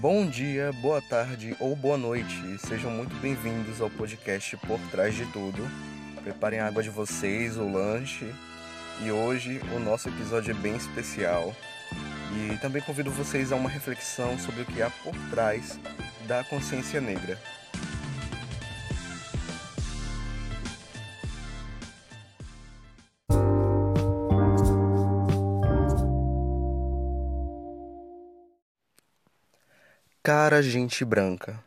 Bom dia, boa tarde ou boa noite. Sejam muito bem-vindos ao podcast Por Trás de Tudo. Preparem a água de vocês, o lanche. E hoje o nosso episódio é bem especial. E também convido vocês a uma reflexão sobre o que há por trás da consciência negra. Cara Gente Branca.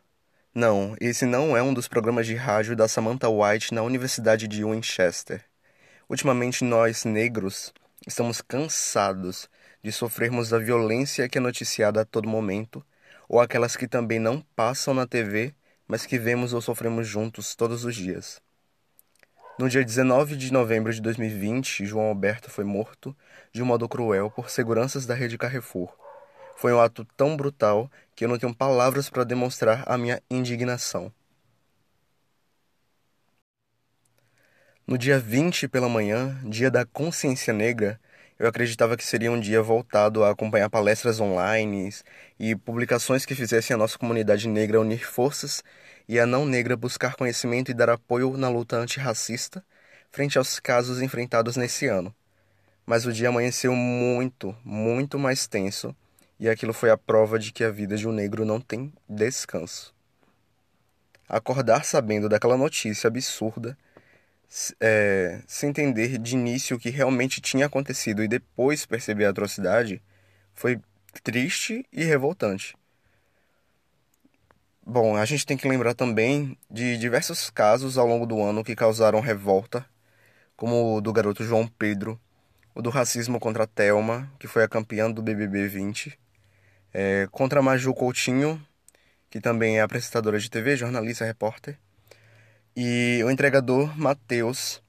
Não, esse não é um dos programas de rádio da Samantha White na Universidade de Winchester. Ultimamente, nós, negros, estamos cansados de sofrermos a violência que é noticiada a todo momento, ou aquelas que também não passam na TV, mas que vemos ou sofremos juntos todos os dias. No dia 19 de novembro de 2020, João Alberto foi morto de um modo cruel por seguranças da rede Carrefour foi um ato tão brutal que eu não tenho palavras para demonstrar a minha indignação. No dia 20 pela manhã, dia da consciência negra, eu acreditava que seria um dia voltado a acompanhar palestras online e publicações que fizessem a nossa comunidade negra unir forças e a não negra buscar conhecimento e dar apoio na luta antirracista frente aos casos enfrentados nesse ano. Mas o dia amanheceu muito, muito mais tenso e aquilo foi a prova de que a vida de um negro não tem descanso. Acordar sabendo daquela notícia absurda, é, sem entender de início o que realmente tinha acontecido e depois perceber a atrocidade, foi triste e revoltante. Bom, a gente tem que lembrar também de diversos casos ao longo do ano que causaram revolta, como o do garoto João Pedro, o do racismo contra a Thelma, que foi a campeã do BBB 20, é, contra Maju Coutinho, que também é apresentadora de TV, jornalista, repórter, e o entregador Matheus,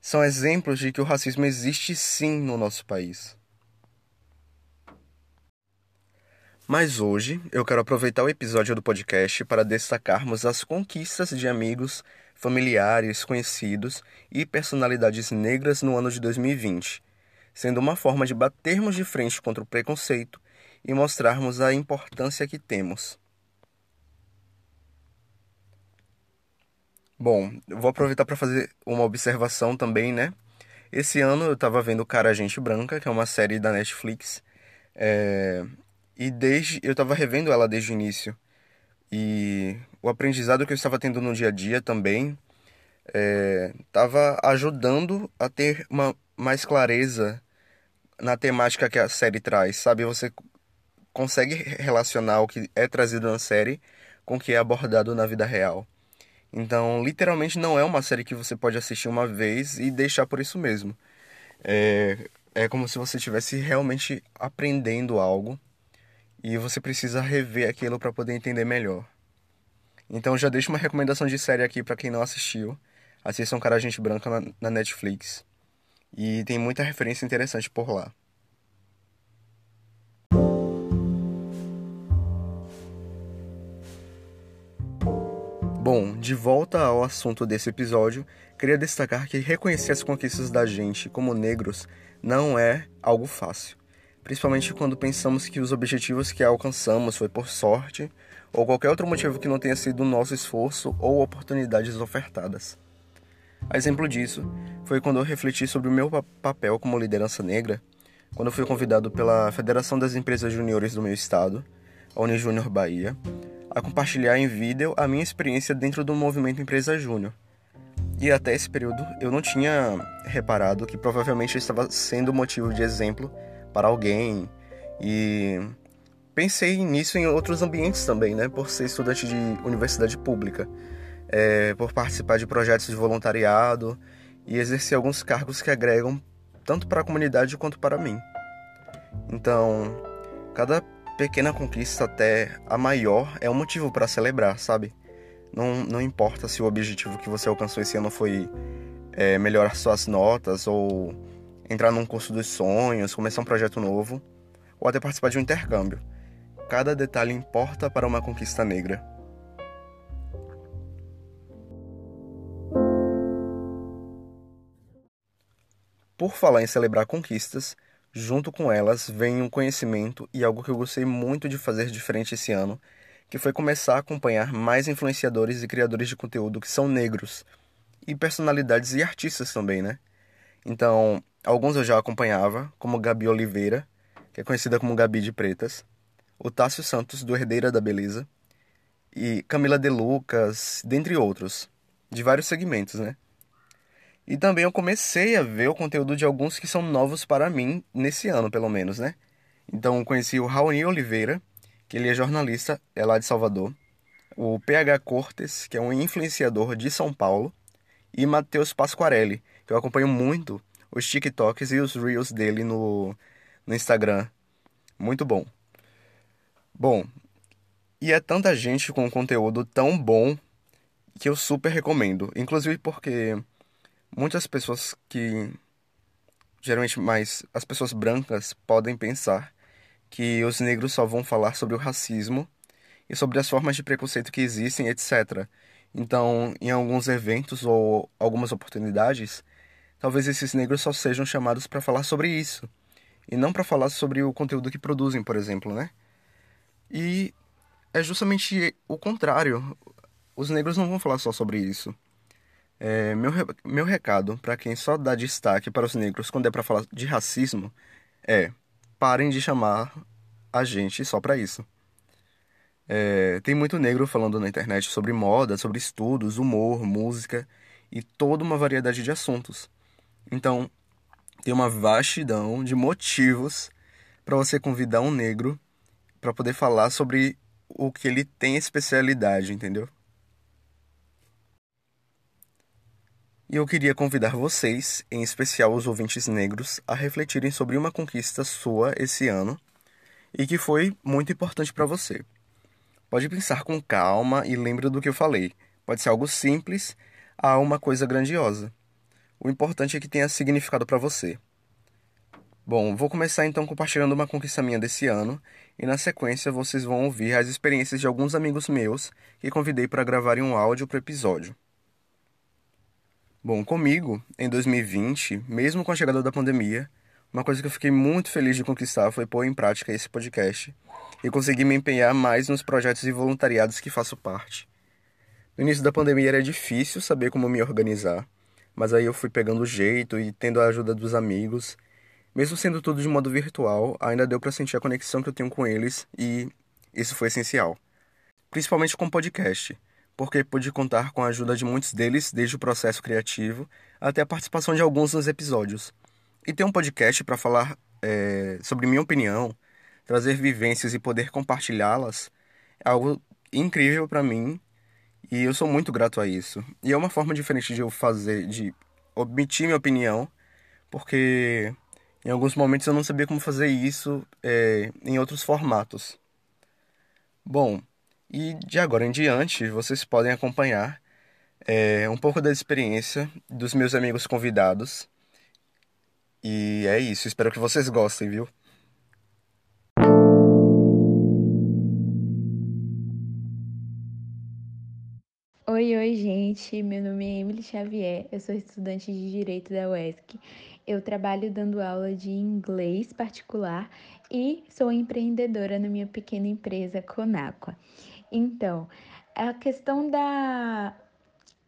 são exemplos de que o racismo existe sim no nosso país. Mas hoje eu quero aproveitar o episódio do podcast para destacarmos as conquistas de amigos, familiares, conhecidos e personalidades negras no ano de 2020, sendo uma forma de batermos de frente contra o preconceito e mostrarmos a importância que temos. Bom, vou aproveitar para fazer uma observação também, né? Esse ano eu estava vendo Cara Gente Branca, que é uma série da Netflix, é... e desde eu estava revendo ela desde o início. E o aprendizado que eu estava tendo no dia a dia também estava é... ajudando a ter uma mais clareza na temática que a série traz, sabe? Você consegue relacionar o que é trazido na série com o que é abordado na vida real. Então, literalmente, não é uma série que você pode assistir uma vez e deixar por isso mesmo. É, é como se você estivesse realmente aprendendo algo e você precisa rever aquilo para poder entender melhor. Então, já deixo uma recomendação de série aqui para quem não assistiu. Assistam Cara Gente Branca na, na Netflix. E tem muita referência interessante por lá. Bom, de volta ao assunto desse episódio, queria destacar que reconhecer as conquistas da gente como negros não é algo fácil, principalmente quando pensamos que os objetivos que alcançamos foi por sorte ou qualquer outro motivo que não tenha sido nosso esforço ou oportunidades ofertadas. A exemplo disso foi quando eu refleti sobre o meu papel como liderança negra, quando fui convidado pela Federação das Empresas Juniores do meu estado, a Unijúnior Bahia, a compartilhar em vídeo a minha experiência dentro do movimento Empresa Júnior. E até esse período eu não tinha reparado que provavelmente eu estava sendo motivo de exemplo para alguém e pensei nisso em outros ambientes também, né? Por ser estudante de universidade pública, é, por participar de projetos de voluntariado e exercer alguns cargos que agregam tanto para a comunidade quanto para mim. Então, cada pequena conquista até a maior é um motivo para celebrar, sabe? Não, não importa se o objetivo que você alcançou esse ano foi é, melhorar suas notas ou entrar num curso dos sonhos, começar um projeto novo ou até participar de um intercâmbio. Cada detalhe importa para uma conquista negra. Por falar em celebrar conquistas, junto com elas vem um conhecimento e algo que eu gostei muito de fazer diferente esse ano, que foi começar a acompanhar mais influenciadores e criadores de conteúdo que são negros e personalidades e artistas também, né? Então, alguns eu já acompanhava, como Gabi Oliveira, que é conhecida como Gabi de Pretas, o Tássio Santos, do Herdeira da Beleza, e Camila De Lucas, dentre outros, de vários segmentos, né? E também eu comecei a ver o conteúdo de alguns que são novos para mim, nesse ano pelo menos, né? Então conheci o Raoni Oliveira, que ele é jornalista, é lá de Salvador, o PH Cortes, que é um influenciador de São Paulo, e Matheus Pasquarelli, que eu acompanho muito os TikToks e os Reels dele no, no Instagram. Muito bom. Bom, e é tanta gente com conteúdo tão bom que eu super recomendo. Inclusive porque muitas pessoas que. Geralmente mais as pessoas brancas podem pensar que os negros só vão falar sobre o racismo e sobre as formas de preconceito que existem, etc. Então, em alguns eventos ou algumas oportunidades, talvez esses negros só sejam chamados para falar sobre isso e não para falar sobre o conteúdo que produzem, por exemplo, né? E é justamente o contrário. Os negros não vão falar só sobre isso. É, meu, meu recado para quem só dá destaque para os negros quando é para falar de racismo é: parem de chamar a gente só para isso. É, tem muito negro falando na internet sobre moda, sobre estudos, humor, música e toda uma variedade de assuntos. Então, tem uma vastidão de motivos para você convidar um negro para poder falar sobre o que ele tem especialidade, entendeu? E eu queria convidar vocês, em especial os ouvintes negros, a refletirem sobre uma conquista sua esse ano e que foi muito importante para você. Pode pensar com calma e lembre do que eu falei. Pode ser algo simples a uma coisa grandiosa. O importante é que tenha significado para você. Bom, vou começar então compartilhando uma conquista minha desse ano e na sequência vocês vão ouvir as experiências de alguns amigos meus que convidei para gravarem um áudio para o episódio. Bom, comigo, em 2020, mesmo com a chegada da pandemia, uma coisa que eu fiquei muito feliz de conquistar foi pôr em prática esse podcast e consegui me empenhar mais nos projetos e voluntariados que faço parte. No início da pandemia era difícil saber como me organizar, mas aí eu fui pegando o jeito e tendo a ajuda dos amigos. Mesmo sendo tudo de modo virtual, ainda deu para sentir a conexão que eu tenho com eles e isso foi essencial. Principalmente com o podcast, porque pude contar com a ajuda de muitos deles desde o processo criativo até a participação de alguns nos episódios. E ter um podcast para falar é, sobre minha opinião, trazer vivências e poder compartilhá-las é algo incrível para mim e eu sou muito grato a isso. E é uma forma diferente de eu fazer, de omitir minha opinião, porque em alguns momentos eu não sabia como fazer isso é, em outros formatos. Bom, e de agora em diante vocês podem acompanhar é, um pouco da experiência dos meus amigos convidados. E é isso, espero que vocês gostem, viu? Oi, oi, gente. Meu nome é Emily Xavier, eu sou estudante de Direito da UESC. Eu trabalho dando aula de inglês particular e sou empreendedora na minha pequena empresa Conaqua. Então, a questão da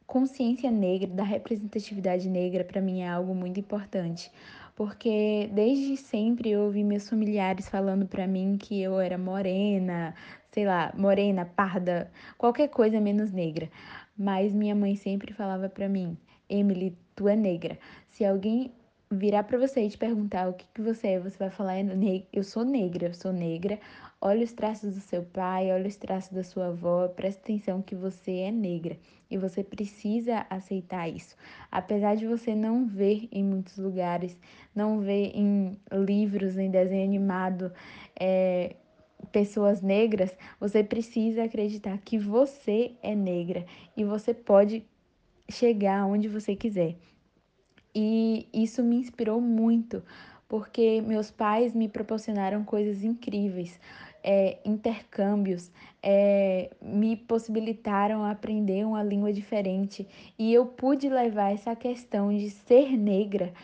consciência negra, da representatividade negra, para mim é algo muito importante, porque desde sempre eu ouvi meus familiares falando para mim que eu era morena, sei lá, morena, parda, qualquer coisa menos negra. Mas minha mãe sempre falava para mim: Emily, tu é negra. Se alguém virar para você e te perguntar o que, que você é, você vai falar: eu sou negra, eu sou negra. Olha os traços do seu pai, olha os traços da sua avó, presta atenção que você é negra e você precisa aceitar isso. Apesar de você não ver em muitos lugares, não ver em livros, em desenho animado, é, pessoas negras, você precisa acreditar que você é negra e você pode chegar onde você quiser. E isso me inspirou muito, porque meus pais me proporcionaram coisas incríveis, é, intercâmbios, é, me possibilitaram aprender uma língua diferente. E eu pude levar essa questão de ser negra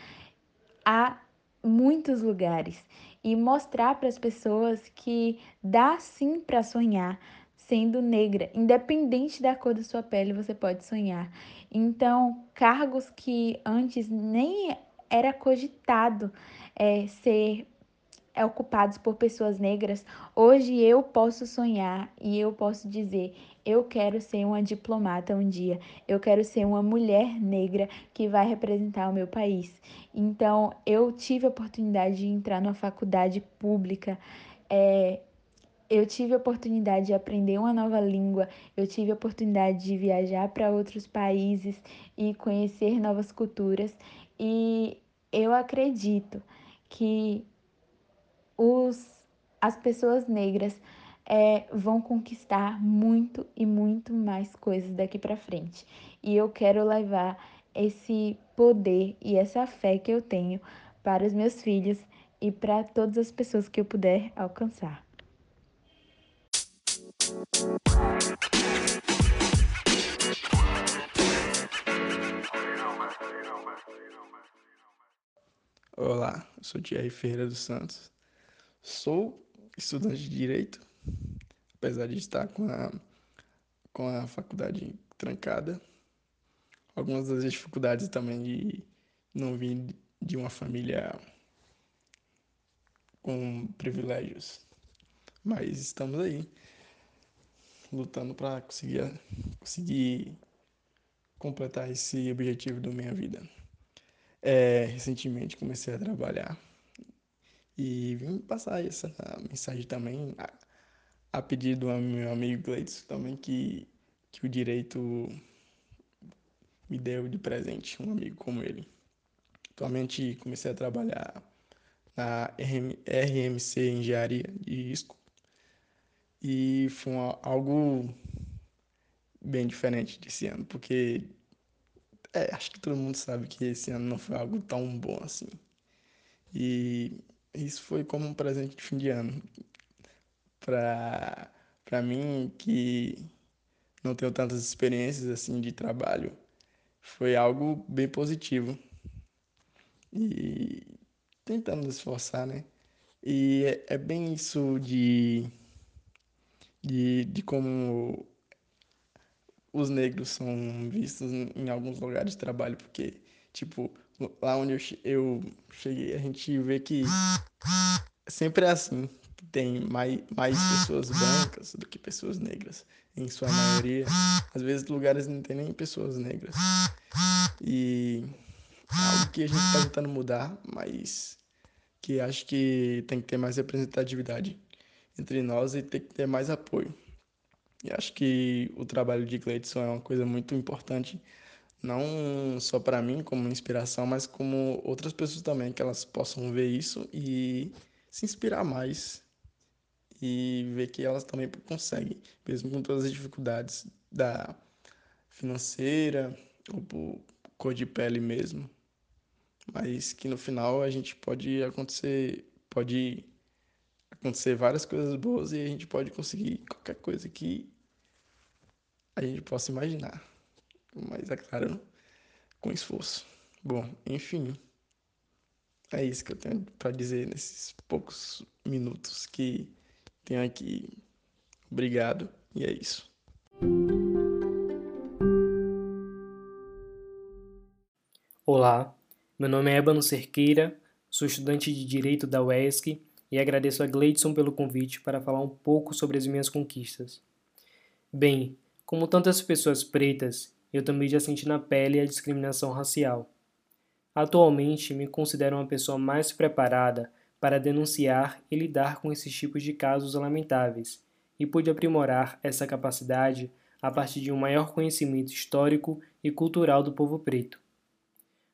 a muitos lugares e mostrar para as pessoas que dá sim para sonhar sendo negra, independente da cor da sua pele, você pode sonhar. Então, cargos que antes nem era cogitado é, ser é, ocupados por pessoas negras, hoje eu posso sonhar e eu posso dizer: eu quero ser uma diplomata um dia, eu quero ser uma mulher negra que vai representar o meu país. Então, eu tive a oportunidade de entrar numa faculdade pública. É, eu tive a oportunidade de aprender uma nova língua, eu tive a oportunidade de viajar para outros países e conhecer novas culturas, e eu acredito que os, as pessoas negras é, vão conquistar muito e muito mais coisas daqui para frente. E eu quero levar esse poder e essa fé que eu tenho para os meus filhos e para todas as pessoas que eu puder alcançar. Olá, sou Thierry Ferreira dos Santos. Sou estudante de Direito, apesar de estar com a, com a faculdade trancada. Algumas das dificuldades também de não vir de uma família com privilégios. Mas estamos aí, lutando para conseguir, conseguir completar esse objetivo da minha vida. É, recentemente comecei a trabalhar e vim passar essa mensagem também a, a pedido do meu amigo Gleitson também que, que o direito me deu de presente, um amigo como ele. Atualmente comecei a trabalhar na RM, RMC Engenharia de Risco e foi uma, algo bem diferente desse ano, porque é, acho que todo mundo sabe que esse ano não foi algo tão bom assim. E isso foi como um presente de fim de ano para para mim que não tenho tantas experiências assim de trabalho. Foi algo bem positivo. E tentando esforçar né? E é, é bem isso de, de de como os negros são vistos em alguns lugares de trabalho porque tipo lá onde eu, cheguei, a gente vê que sempre é assim. Tem mais, mais pessoas brancas do que pessoas negras, em sua maioria. Às vezes, lugares não tem nem pessoas negras. E é algo que a gente está tentando mudar, mas que acho que tem que ter mais representatividade entre nós e tem que ter mais apoio. E acho que o trabalho de Gleidson é uma coisa muito importante não só para mim como inspiração, mas como outras pessoas também que elas possam ver isso e se inspirar mais e ver que elas também conseguem, mesmo com todas as dificuldades da financeira ou por cor de pele mesmo, mas que no final a gente pode acontecer, pode acontecer várias coisas boas e a gente pode conseguir qualquer coisa que a gente possa imaginar mas é claro, com esforço. Bom, enfim, é isso que eu tenho para dizer nesses poucos minutos que tenho aqui. Obrigado, e é isso. Olá, meu nome é Ebano Cerqueira, sou estudante de Direito da UESC e agradeço a Gleidson pelo convite para falar um pouco sobre as minhas conquistas. Bem, como tantas pessoas pretas, eu também já senti na pele a discriminação racial. Atualmente, me considero uma pessoa mais preparada para denunciar e lidar com esses tipos de casos lamentáveis, e pude aprimorar essa capacidade a partir de um maior conhecimento histórico e cultural do povo preto.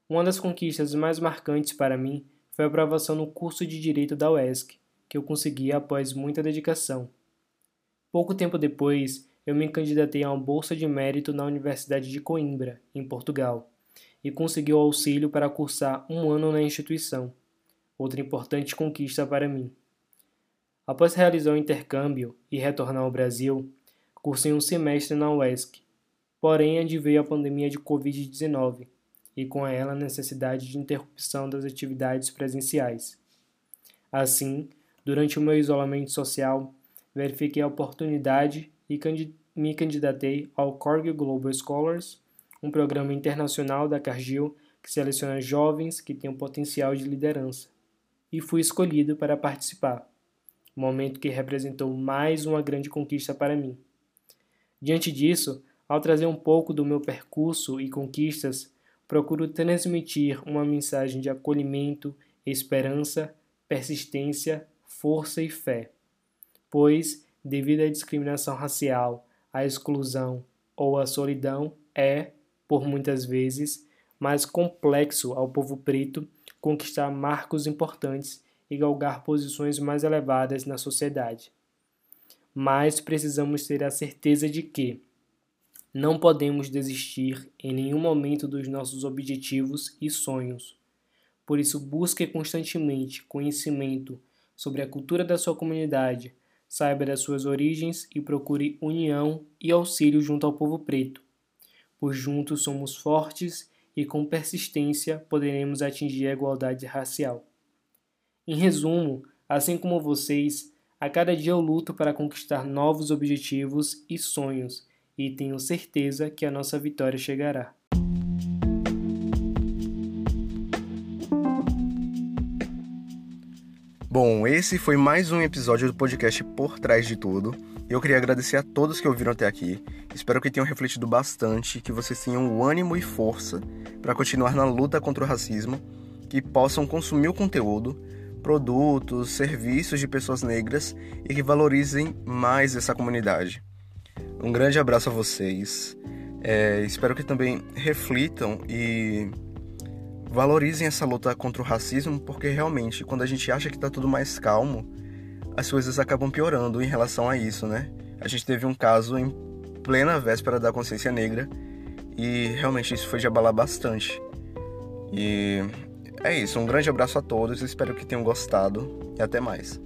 Uma das conquistas mais marcantes para mim foi a aprovação no curso de Direito da UESC, que eu consegui após muita dedicação. Pouco tempo depois, eu me candidatei a uma bolsa de mérito na Universidade de Coimbra, em Portugal, e consegui o auxílio para cursar um ano na instituição, outra importante conquista para mim. Após realizar o intercâmbio e retornar ao Brasil, cursei um semestre na UESC, porém adveio a pandemia de Covid-19, e com ela a necessidade de interrupção das atividades presenciais. Assim, durante o meu isolamento social, verifiquei a oportunidade e me candidatei ao Cargill Global Scholars, um programa internacional da Cargill que seleciona jovens que têm um potencial de liderança, e fui escolhido para participar, momento que representou mais uma grande conquista para mim. Diante disso, ao trazer um pouco do meu percurso e conquistas, procuro transmitir uma mensagem de acolhimento, esperança, persistência, força e fé. Pois, devido à discriminação racial, à exclusão ou à solidão, é, por muitas vezes, mais complexo ao povo preto conquistar marcos importantes e galgar posições mais elevadas na sociedade. Mas precisamos ter a certeza de que, não podemos desistir em nenhum momento dos nossos objetivos e sonhos. Por isso, busque constantemente conhecimento sobre a cultura da sua comunidade, saiba das suas origens e procure união e auxílio junto ao povo preto, pois juntos somos fortes e com persistência poderemos atingir a igualdade racial. Em resumo, assim como vocês, a cada dia eu luto para conquistar novos objetivos e sonhos e tenho certeza que a nossa vitória chegará. Bom, esse foi mais um episódio do podcast Por Trás de Tudo. Eu queria agradecer a todos que ouviram até aqui. Espero que tenham refletido bastante, que vocês tenham o ânimo e força para continuar na luta contra o racismo, que possam consumir o conteúdo, produtos, serviços de pessoas negras e que valorizem mais essa comunidade. Um grande abraço a vocês. É, espero que também reflitam e valorizem essa luta contra o racismo, porque realmente, quando a gente acha que está tudo mais calmo, as coisas acabam piorando em relação a isso, né? A gente teve um caso em plena véspera da consciência negra e realmente isso foi de abalar bastante. E é isso, um grande abraço a todos, espero que tenham gostado e até mais.